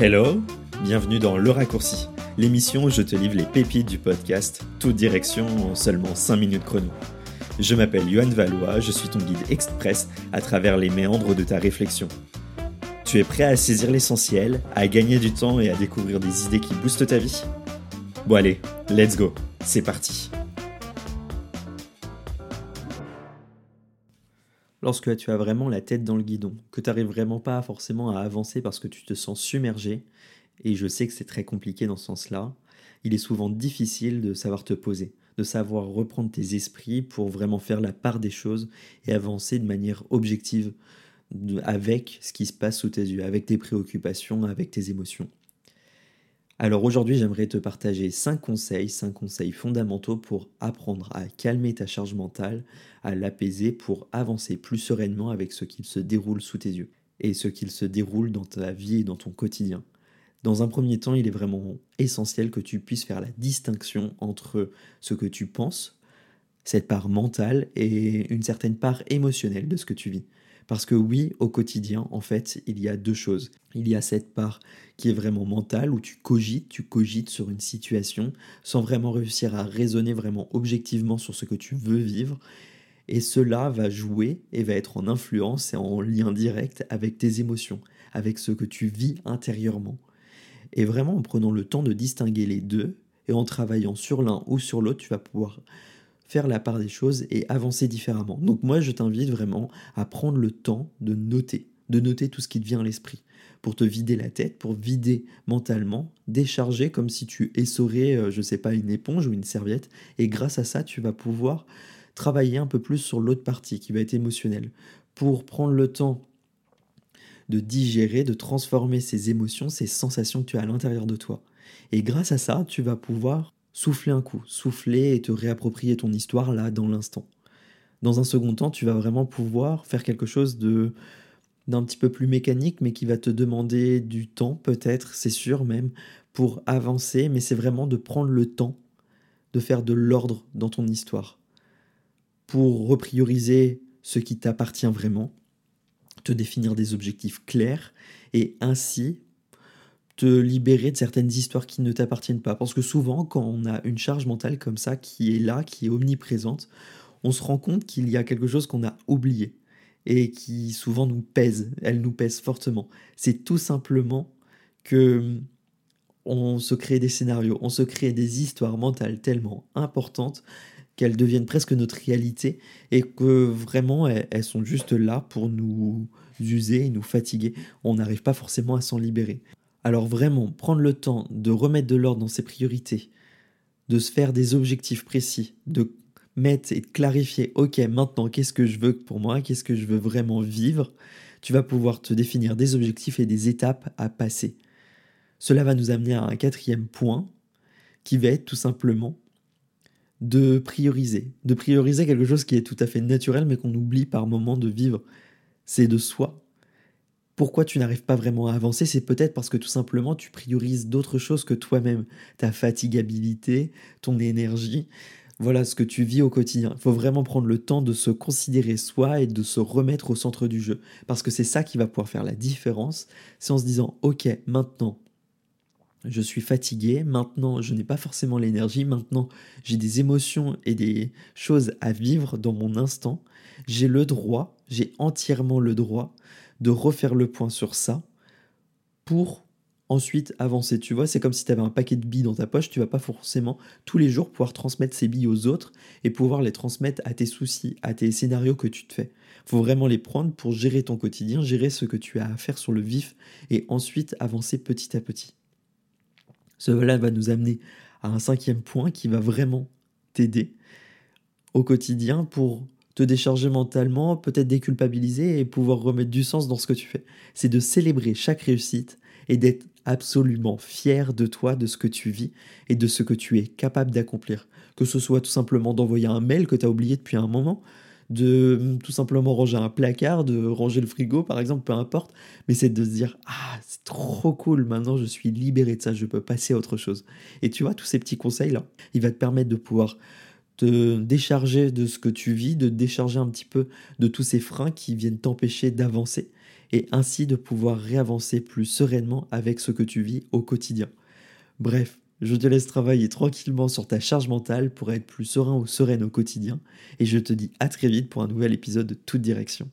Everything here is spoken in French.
Hello, bienvenue dans Le Raccourci, l'émission où je te livre les pépites du podcast, toute direction en seulement 5 minutes chrono. Je m'appelle Yohan Valois, je suis ton guide express à travers les méandres de ta réflexion. Tu es prêt à saisir l'essentiel, à gagner du temps et à découvrir des idées qui boostent ta vie? Bon allez, let's go, c'est parti Lorsque tu as vraiment la tête dans le guidon, que tu n'arrives vraiment pas forcément à avancer parce que tu te sens submergé, et je sais que c'est très compliqué dans ce sens-là, il est souvent difficile de savoir te poser, de savoir reprendre tes esprits pour vraiment faire la part des choses et avancer de manière objective avec ce qui se passe sous tes yeux, avec tes préoccupations, avec tes émotions. Alors aujourd'hui, j'aimerais te partager 5 conseils, 5 conseils fondamentaux pour apprendre à calmer ta charge mentale, à l'apaiser pour avancer plus sereinement avec ce qu'il se déroule sous tes yeux et ce qu'il se déroule dans ta vie et dans ton quotidien. Dans un premier temps, il est vraiment essentiel que tu puisses faire la distinction entre ce que tu penses, cette part mentale, et une certaine part émotionnelle de ce que tu vis. Parce que oui, au quotidien, en fait, il y a deux choses. Il y a cette part qui est vraiment mentale, où tu cogites, tu cogites sur une situation, sans vraiment réussir à raisonner vraiment objectivement sur ce que tu veux vivre. Et cela va jouer et va être en influence et en lien direct avec tes émotions, avec ce que tu vis intérieurement. Et vraiment, en prenant le temps de distinguer les deux, et en travaillant sur l'un ou sur l'autre, tu vas pouvoir faire la part des choses et avancer différemment. Donc moi, je t'invite vraiment à prendre le temps de noter, de noter tout ce qui te vient à l'esprit, pour te vider la tête, pour vider mentalement, décharger comme si tu essorais, euh, je sais pas, une éponge ou une serviette, et grâce à ça, tu vas pouvoir travailler un peu plus sur l'autre partie qui va être émotionnelle, pour prendre le temps de digérer, de transformer ces émotions, ces sensations que tu as à l'intérieur de toi. Et grâce à ça, tu vas pouvoir souffler un coup, souffler et te réapproprier ton histoire là dans l'instant. Dans un second temps, tu vas vraiment pouvoir faire quelque chose de d'un petit peu plus mécanique, mais qui va te demander du temps, peut-être, c'est sûr même, pour avancer, mais c'est vraiment de prendre le temps de faire de l'ordre dans ton histoire, pour reprioriser ce qui t'appartient vraiment, te définir des objectifs clairs, et ainsi te libérer de certaines histoires qui ne t'appartiennent pas. Parce que souvent, quand on a une charge mentale comme ça, qui est là, qui est omniprésente, on se rend compte qu'il y a quelque chose qu'on a oublié et qui souvent nous pèse. Elle nous pèse fortement. C'est tout simplement que on se crée des scénarios, on se crée des histoires mentales tellement importantes qu'elles deviennent presque notre réalité et que vraiment elles, sont juste là pour nous user et nous fatiguer. On n'arrive pas forcément à s'en libérer. Alors vraiment, prendre le temps de remettre de l'ordre dans ses priorités, de se faire des objectifs précis, de mettre et de clarifier, ok, maintenant, qu'est-ce que je veux pour moi, qu'est-ce que je veux vraiment vivre, tu vas pouvoir te définir des objectifs et des étapes à passer. Cela va nous amener à un quatrième point, qui va être tout simplement de prioriser. De prioriser quelque chose qui est tout à fait naturel, mais qu'on oublie par moment de vivre. C'est de soi, pourquoi tu n'arrives pas vraiment à avancer, c'est peut-être parce que tout simplement tu priorises d'autres choses que toi-même, ta fatigabilité, ton énergie, voilà ce que tu vis au quotidien. Il faut vraiment prendre le temps de se considérer soi et de se remettre au centre du jeu, parce que c'est ça qui va pouvoir faire la différence, c'est en se disant, ok, maintenant, je suis fatigué, maintenant je n'ai pas forcément l'énergie, maintenant j'ai des émotions et des choses à vivre dans mon instant, j'ai le droit, j'ai entièrement le droit de refaire le point sur ça pour ensuite avancer. Tu vois, c'est comme si tu avais un paquet de billes dans ta poche, tu vas pas forcément tous les jours pouvoir transmettre ces billes aux autres et pouvoir les transmettre à tes soucis, à tes scénarios que tu te fais. faut vraiment les prendre pour gérer ton quotidien, gérer ce que tu as à faire sur le vif et ensuite avancer petit à petit. Cela va nous amener à un cinquième point qui va vraiment t'aider au quotidien pour te décharger mentalement, peut-être déculpabiliser et pouvoir remettre du sens dans ce que tu fais. C'est de célébrer chaque réussite et d'être absolument fier de toi, de ce que tu vis et de ce que tu es capable d'accomplir. Que ce soit tout simplement d'envoyer un mail que tu as oublié depuis un moment, de hum, tout simplement ranger un placard, de ranger le frigo par exemple, peu importe, mais c'est de se dire ah c'est trop cool, maintenant je suis libéré de ça, je peux passer à autre chose. Et tu vois tous ces petits conseils là, il va te permettre de pouvoir te décharger de ce que tu vis, de décharger un petit peu de tous ces freins qui viennent t'empêcher d'avancer et ainsi de pouvoir réavancer plus sereinement avec ce que tu vis au quotidien. Bref, je te laisse travailler tranquillement sur ta charge mentale pour être plus serein ou sereine au quotidien et je te dis à très vite pour un nouvel épisode de toute direction.